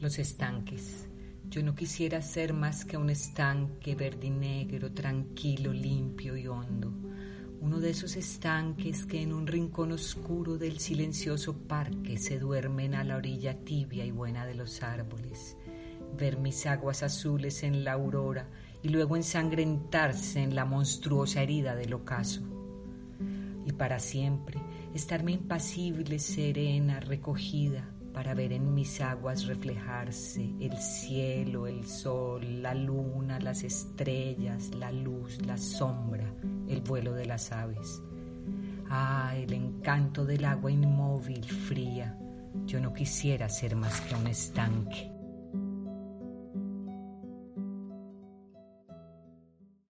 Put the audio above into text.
Los estanques. Yo no quisiera ser más que un estanque verde y negro, tranquilo, limpio y hondo. Uno de esos estanques que en un rincón oscuro del silencioso parque se duermen a la orilla tibia y buena de los árboles. Ver mis aguas azules en la aurora y luego ensangrentarse en la monstruosa herida del ocaso. Y para siempre estarme impasible, serena, recogida, para ver en mis aguas reflejarse el cielo, el sol, la luna, las estrellas, la luz, la sombra, el vuelo de las aves. Ah, el encanto del agua inmóvil, fría. Yo no quisiera ser más que un estanque.